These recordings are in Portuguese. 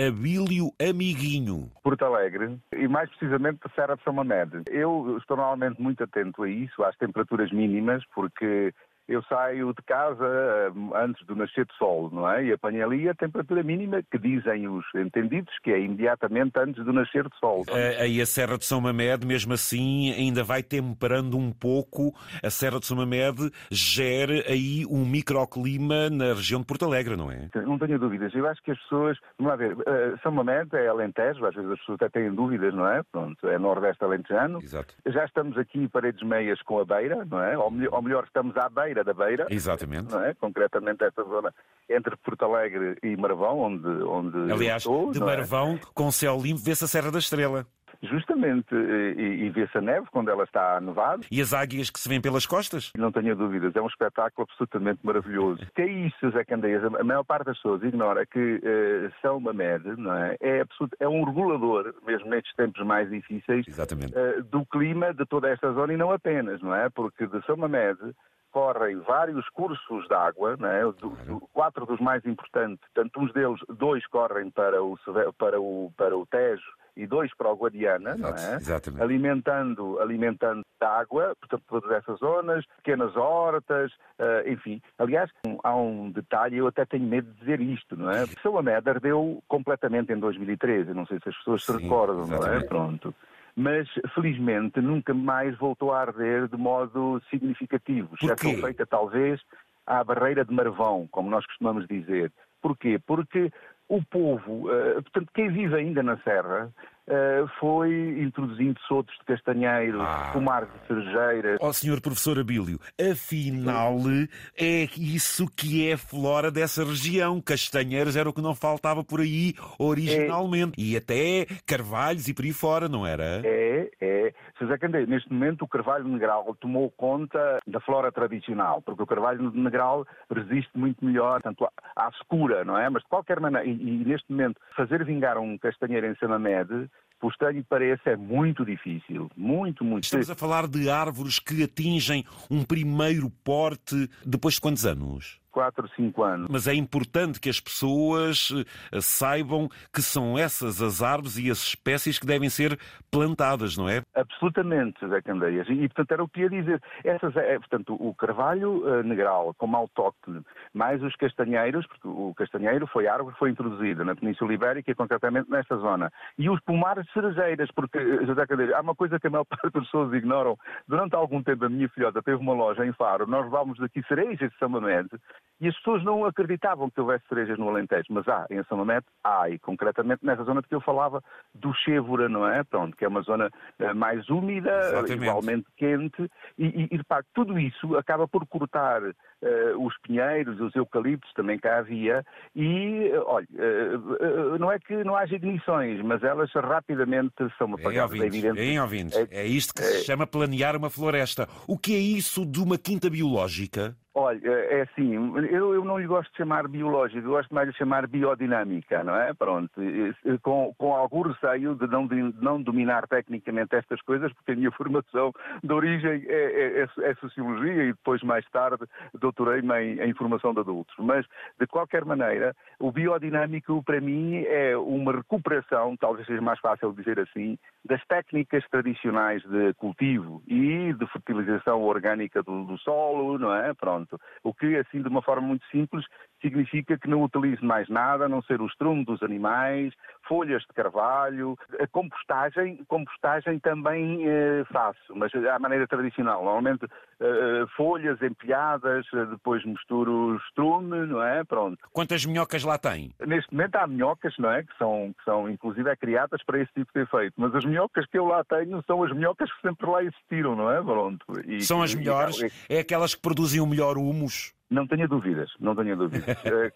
Abílio Amiguinho. Porto Alegre e mais precisamente da Serra de São Mamede. Eu estou normalmente muito atento a isso, às temperaturas mínimas, porque eu saio de casa eh, antes do nascer do sol, não é? E apanho ali a temperatura mínima que dizem os entendidos que é imediatamente antes do nascer do sol. É? Aí a Serra de São Mamede, mesmo assim, ainda vai temperando um pouco. A Serra de São Mamede gera aí um microclima na região de Porto Alegre, não é? Não tenho dúvidas. Eu acho que as pessoas, vamos lá ver, eh, São Mamede é Alentejo, às vezes as pessoas até têm dúvidas, não é? Pronto, é Nordeste Alentejano. Exato. Já estamos aqui paredes meias com a beira, não é? Ou melhor estamos à beira Beira da Beira. Exatamente. É? Concretamente esta zona entre Porto Alegre e Marvão, onde, onde Aliás, estou, de é? Marvão, é? com céu limpo, vê-se a Serra da Estrela. Justamente, e, e vê-se a neve quando ela está nevada. E as águias que se vêem pelas costas? Não tenho dúvidas, é um espetáculo absolutamente maravilhoso. que é isso, Zé Candeias? A maior parte das pessoas ignora que uh, São Mamed não é? É, absoluto, é um regulador, mesmo nestes tempos mais difíceis, uh, do clima de toda esta zona e não apenas, não é? Porque de São Mamed correm vários cursos de água, né? do, do, quatro dos mais importantes, tanto uns deles, dois correm para o, para o, para o Tejo e dois para o Guadiana, Exato, é? alimentando, alimentando água, portanto, todas essas zonas, pequenas hortas, uh, enfim. Aliás, há um detalhe, eu até tenho medo de dizer isto, não é? São Amed ardeu completamente em 2013, não sei se as pessoas Sim, se recordam, exatamente. não é? Pronto mas felizmente nunca mais voltou a arder de modo significativo, exceção feita talvez à barreira de Marvão, como nós costumamos dizer. Porquê? Porque o povo, uh, portanto, quem vive ainda na Serra, uh, foi introduzindo sotos de castanheiros, ah. pomar de cerejeiras. Ó oh, senhor professor Abílio, afinal é isso que é flora dessa região. Castanheiros era o que não faltava por aí originalmente. É. E até carvalhos e por aí fora, não era? É, é. José Candeia, neste momento o carvalho negral tomou conta da flora tradicional, porque o carvalho negral resiste muito melhor, tanto à, secura, não é? Mas de qualquer maneira, e, e neste momento, fazer vingar um castanheiro em Sanamed por estranho parece, é muito difícil. Muito, muito. Estamos a falar de árvores que atingem um primeiro porte depois de quantos anos? 4, 5 anos. Mas é importante que as pessoas eh, saibam que são essas as árvores e as espécies que devem ser plantadas, não é? Absolutamente, José Candeias. E, portanto, era o que ia dizer. Essas, é, portanto, o carvalho uh, negral, como autóctone, mais os castanheiros, porque o castanheiro foi árvore que foi introduzida na Península Ibérica e concretamente nesta zona. E os pomares cerejeiras, porque, José Candeias, há uma coisa que a maior parte das pessoas ignoram. Durante algum tempo a minha filhota teve uma loja em Faro, nós levávamos daqui cerejas de São Mamede e as pessoas não acreditavam que houvesse cerejas no Alentejo, mas há, em São Mamede, há, e concretamente nessa zona de que eu falava do Chévora, não é? Pronto, que é uma zona uh, mais úmida, Exatamente. igualmente quente, e, e, e de facto tudo isso acaba por cortar uh, os pinheiros, os eucaliptos também cá havia, e, uh, olha, uh, não é que não haja ignições, mas elas rapidamente são apagadas. É. Em ouvintes, é, é isto que se chama planear uma floresta. O que é isso de uma quinta biológica? Olha, é assim, eu, eu, não lhe gosto de chamar biológico, eu gosto mais de chamar biodinâmica, não é? Pronto, com, com algum receio de não, de não dominar tecnicamente estas coisas, porque a minha formação de origem é, é, é, é sociologia e depois, mais tarde, doutorei-me em, em formação de adultos. Mas, de qualquer maneira, o biodinâmico, para mim, é uma recuperação, talvez seja mais fácil dizer assim, das técnicas tradicionais de cultivo e de fertilização orgânica do, do solo, não é? Pronto O que, assim, de uma forma muito simples, significa que não utilize mais nada, a não ser o estrumo dos animais, folhas de carvalho, a compostagem, compostagem também eh, faço, mas à maneira tradicional. Normalmente eh, folhas empilhadas, depois misturo estrume, não é? Pronto. Quantas minhocas lá tem? Neste momento há minhocas, não é? Que são, que são inclusive é, criadas para esse tipo de efeito. Mas as minhocas que eu lá tenho são as minhocas que sempre lá existiram, não é? Pronto. E, são as melhores? E, é aquelas que produzem o melhor humus? Não tenha dúvidas, não tenha dúvidas. Eh,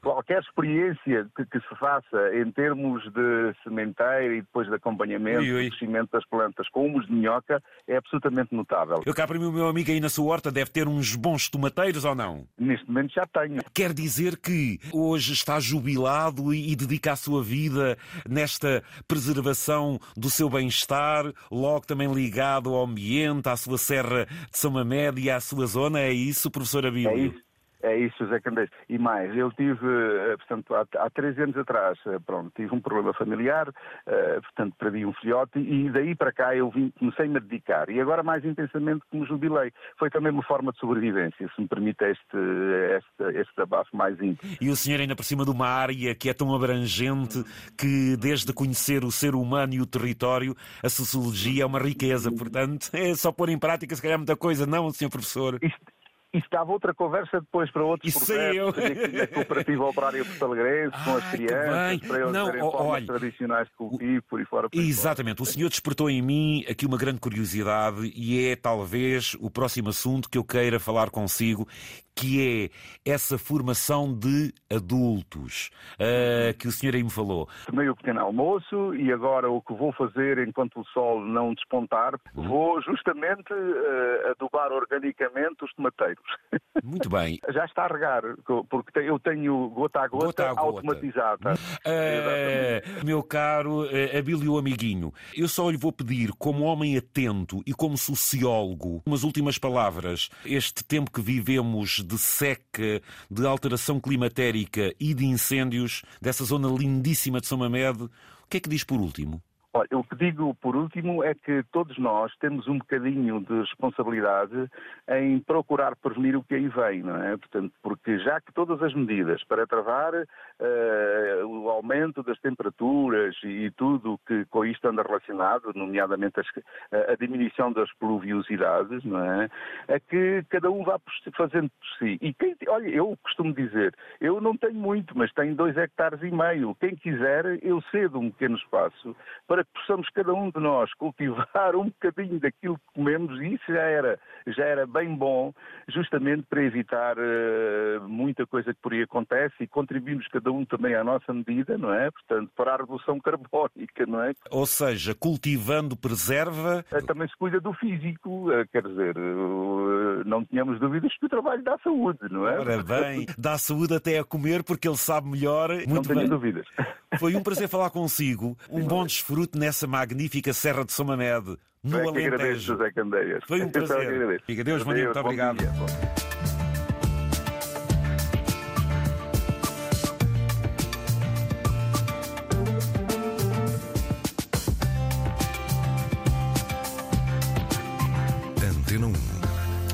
qualquer experiência que, que, se faça em termos de sementeira e depois de acompanhamento do crescimento das plantas com humus de minhoca é absolutamente notável. Eu cá para mim, o meu amigo aí na sua horta deve ter uns bons tomateiros ou não? Neste momento já tenho. Quer dizer que hoje está jubilado e, e dedica a sua vida nesta preservação do seu bem-estar, logo também ligado ao ambiente, à sua serra de São Mamede e à sua zona, é isso, professor Abílio? É. É isso, José Candeias. E mais, eu tive, eh, portanto, há, há três anos atrás, eh, pronto, tive um problema familiar, uh, portanto, perdi um filhote e daí para cá eu vim, comecei-me a dedicar. E agora mais intensamente que me jubilei. Foi também uma forma de sobrevivência, se me permite este, este, este abafo mais íntimo. E o senhor ainda por cima de uma área que é tão abrangente que desde conhecer o ser humano e o território, a sociologia é uma riqueza. Portanto, é só pôr em prática se calhar muita coisa, não, senhor professor? Isto isso dava outra conversa depois para outros Isso projetos, a Cooperativa Operária Portalegrense, com as crianças, para eles Não, terem formas olha, tradicionais de cultivo, por aí fora. Por exatamente. Fora. O senhor despertou em mim aqui uma grande curiosidade e é talvez o próximo assunto que eu queira falar consigo, que é essa formação de adultos uh, que o senhor aí me falou. Tomei o pequeno almoço e agora o que vou fazer enquanto o sol não despontar, uhum. vou justamente uh, adubar organicamente os tomateiros. Muito bem. Já está a regar, porque eu tenho gota a gota, gota, a gota. automatizada. Uh, meu caro uh, Abílio Amiguinho, eu só lhe vou pedir, como homem atento e como sociólogo, umas últimas palavras. Este tempo que vivemos de seca, de alteração climatérica e de incêndios dessa zona lindíssima de São Mamed, o que é que diz por último? Olha, o que digo por último é que todos nós temos um bocadinho de responsabilidade em procurar prevenir o que aí vem, não é? Portanto, porque já que todas as medidas para travar uh, o aumento das temperaturas e tudo que com isto anda relacionado, nomeadamente as, a diminuição das pluviosidades, não é? É que cada um vá fazendo por si. E quem, olha, eu costumo dizer, eu não tenho muito, mas tenho dois hectares e meio. Quem quiser, eu cedo um pequeno espaço para para que possamos cada um de nós cultivar um bocadinho daquilo que comemos, e isso já era, já era bem bom, justamente para evitar uh, muita coisa que por aí acontece e contribuímos cada um também à nossa medida, não é? Portanto, para a redução carbónica, não é? Ou seja, cultivando preserva. Uh, também se cuida do físico, uh, quer dizer, não tínhamos dúvidas que o trabalho dá saúde, não é? Ora bem, dá saúde até a comer porque ele sabe melhor. Muito não tenho bem. dúvidas. Foi um prazer falar consigo. Um bom desfrute nessa magnífica Serra de São Mamed, no é Alentejo. Agradeço, José Candeias. Foi um prazer. Fica Deus, bom dia, muito obrigado. Dia,